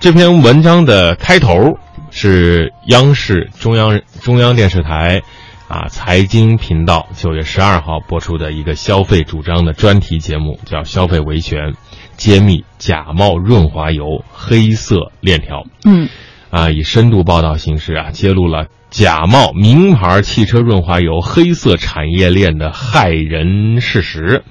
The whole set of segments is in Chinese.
这篇文章的开头是央视中央中央电视台啊财经频道九月十二号播出的一个消费主张的专题节目，叫《消费维权》，揭秘假冒润滑油黑色链条。嗯，啊，以深度报道形式啊，揭露了假冒名牌汽车润滑油黑色产业链的骇人事实。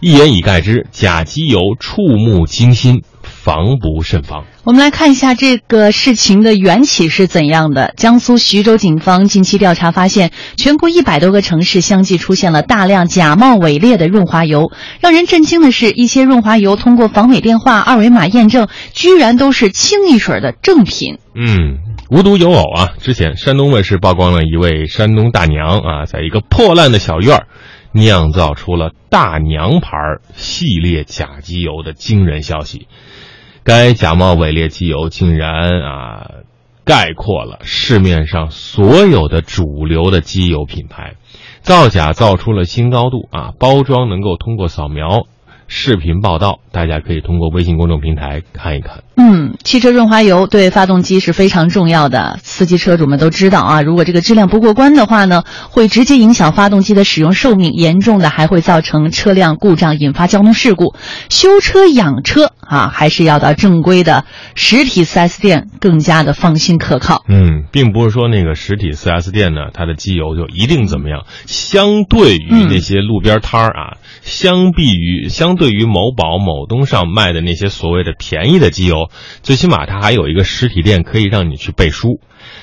一言以概之，假机油触目惊心，防不胜防。我们来看一下这个事情的缘起是怎样的。江苏徐州警方近期调查发现，全国一百多个城市相继出现了大量假冒伪劣的润滑油。让人震惊的是，一些润滑油通过防伪电话、二维码验证，居然都是清一水的正品。嗯，无独有偶啊，之前山东卫视曝光了一位山东大娘啊，在一个破烂的小院儿。酿造出了大娘牌系列假机油的惊人消息，该假冒伪劣机油竟然啊概括了市面上所有的主流的机油品牌，造假造出了新高度啊！包装能够通过扫描。视频报道，大家可以通过微信公众平台看一看。嗯，汽车润滑油对发动机是非常重要的，司机车主们都知道啊。如果这个质量不过关的话呢，会直接影响发动机的使用寿命，严重的还会造成车辆故障，引发交通事故。修车养车啊，还是要到正规的实体 4S 店更加的放心可靠。嗯，并不是说那个实体 4S 店呢，它的机油就一定怎么样。相对于那些路边摊儿啊，相比于相。对于某宝、某东上卖的那些所谓的便宜的机油，最起码它还有一个实体店可以让你去背书。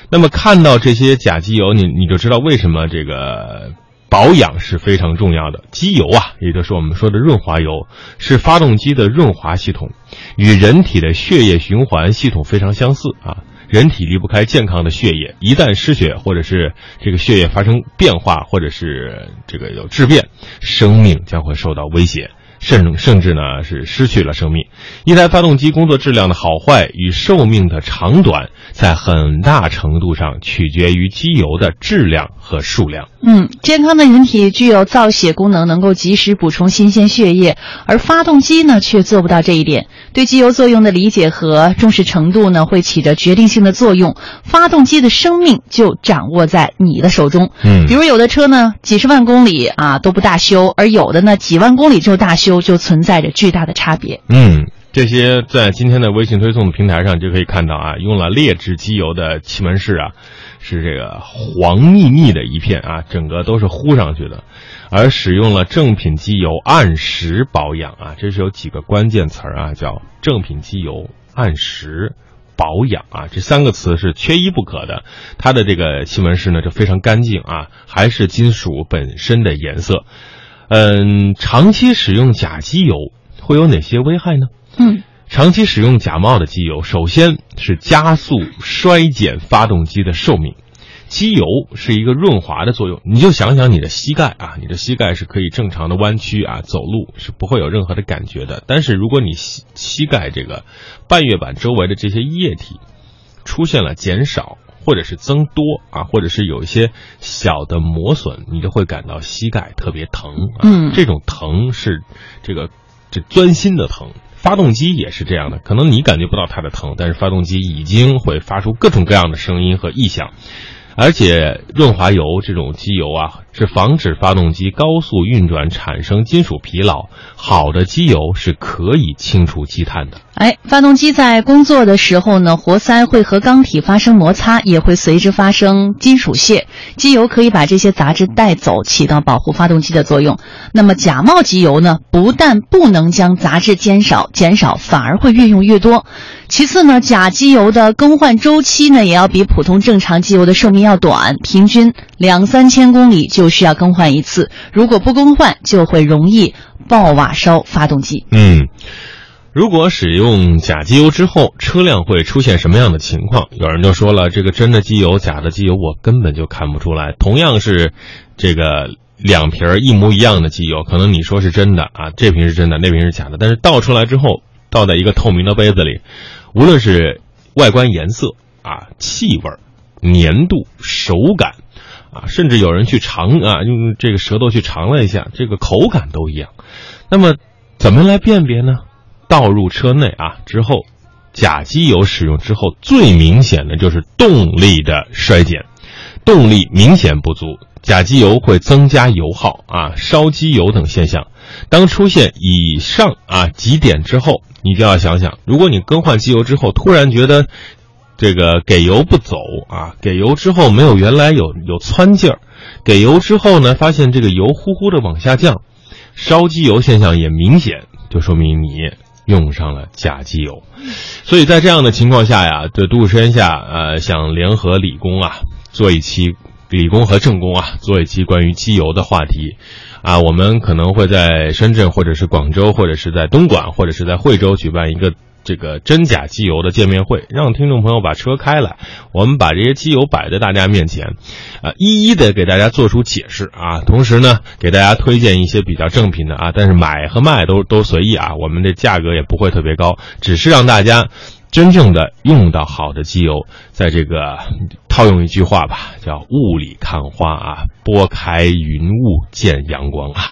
那么看到这些假机油，你你就知道为什么这个保养是非常重要的。机油啊，也就是我们说的润滑油，是发动机的润滑系统，与人体的血液循环系统非常相似啊。人体离不开健康的血液，一旦失血或者是这个血液发生变化，或者是这个有质变，生命将会受到威胁。甚甚至呢是失去了生命。一台发动机工作质量的好坏与寿命的长短，在很大程度上取决于机油的质量和数量。嗯，健康的人体具有造血功能，能够及时补充新鲜血液，而发动机呢却做不到这一点。对机油作用的理解和重视程度呢，会起着决定性的作用。发动机的生命就掌握在你的手中。嗯，比如有的车呢几十万公里啊都不大修，而有的呢几万公里就大修。就就存在着巨大的差别。嗯，这些在今天的微信推送的平台上就可以看到啊，用了劣质机油的气门室啊，是这个黄腻腻的一片啊，整个都是糊上去的。而使用了正品机油按时保养啊，这是有几个关键词儿啊，叫正品机油按时保养啊，这三个词是缺一不可的。它的这个气门室呢就非常干净啊，还是金属本身的颜色。嗯，长期使用假机油会有哪些危害呢？嗯，长期使用假冒的机油，首先是加速衰减发动机的寿命。机油是一个润滑的作用，你就想想你的膝盖啊，你的膝盖是可以正常的弯曲啊，走路是不会有任何的感觉的。但是如果你膝膝盖这个半月板周围的这些液体出现了减少。或者是增多啊，或者是有一些小的磨损，你就会感到膝盖特别疼。嗯，这种疼是这个这钻心的疼。发动机也是这样的，可能你感觉不到它的疼，但是发动机已经会发出各种各样的声音和异响。而且润滑油这种机油啊，是防止发动机高速运转产生金属疲劳。好的机油是可以清除积碳的。哎，发动机在工作的时候呢，活塞会和缸体发生摩擦，也会随之发生金属屑。机油可以把这些杂质带走，起到保护发动机的作用。那么假冒机油呢，不但不能将杂质减少，减少反而会越用越多。其次呢，假机油的更换周期呢，也要比普通正常机油的寿命要短，平均两三千公里就需要更换一次。如果不更换，就会容易爆瓦烧发动机。嗯，如果使用假机油之后，车辆会出现什么样的情况？有人就说了，这个真的机油、假的机油，我根本就看不出来。同样是这个两瓶一模一样的机油，可能你说是真的啊，这瓶是真的，那瓶是假的，但是倒出来之后，倒在一个透明的杯子里。无论是外观颜色啊、气味、粘度、手感，啊，甚至有人去尝啊，用这个舌头去尝了一下，这个口感都一样。那么，怎么来辨别呢？倒入车内啊之后，假机油使用之后，最明显的就是动力的衰减，动力明显不足，假机油会增加油耗啊、烧机油等现象。当出现以上啊几点之后，你就要想想，如果你更换机油之后，突然觉得这个给油不走啊，给油之后没有原来有有窜劲儿，给油之后呢，发现这个油呼呼的往下降，烧机油现象也明显，就说明你用上了假机油。所以在这样的情况下呀，这杜生下呃想联合理工啊做一期理工和政工啊做一期关于机油的话题。啊，我们可能会在深圳，或者是广州，或者是在东莞，或者是在惠州举办一个这个真假机油的见面会，让听众朋友把车开来，我们把这些机油摆在大家面前，啊，一一的给大家做出解释啊，同时呢，给大家推荐一些比较正品的啊，但是买和卖都都随意啊，我们的价格也不会特别高，只是让大家真正的用到好的机油，在这个。套用一句话吧，叫“雾里看花啊，拨开云雾见阳光啊”。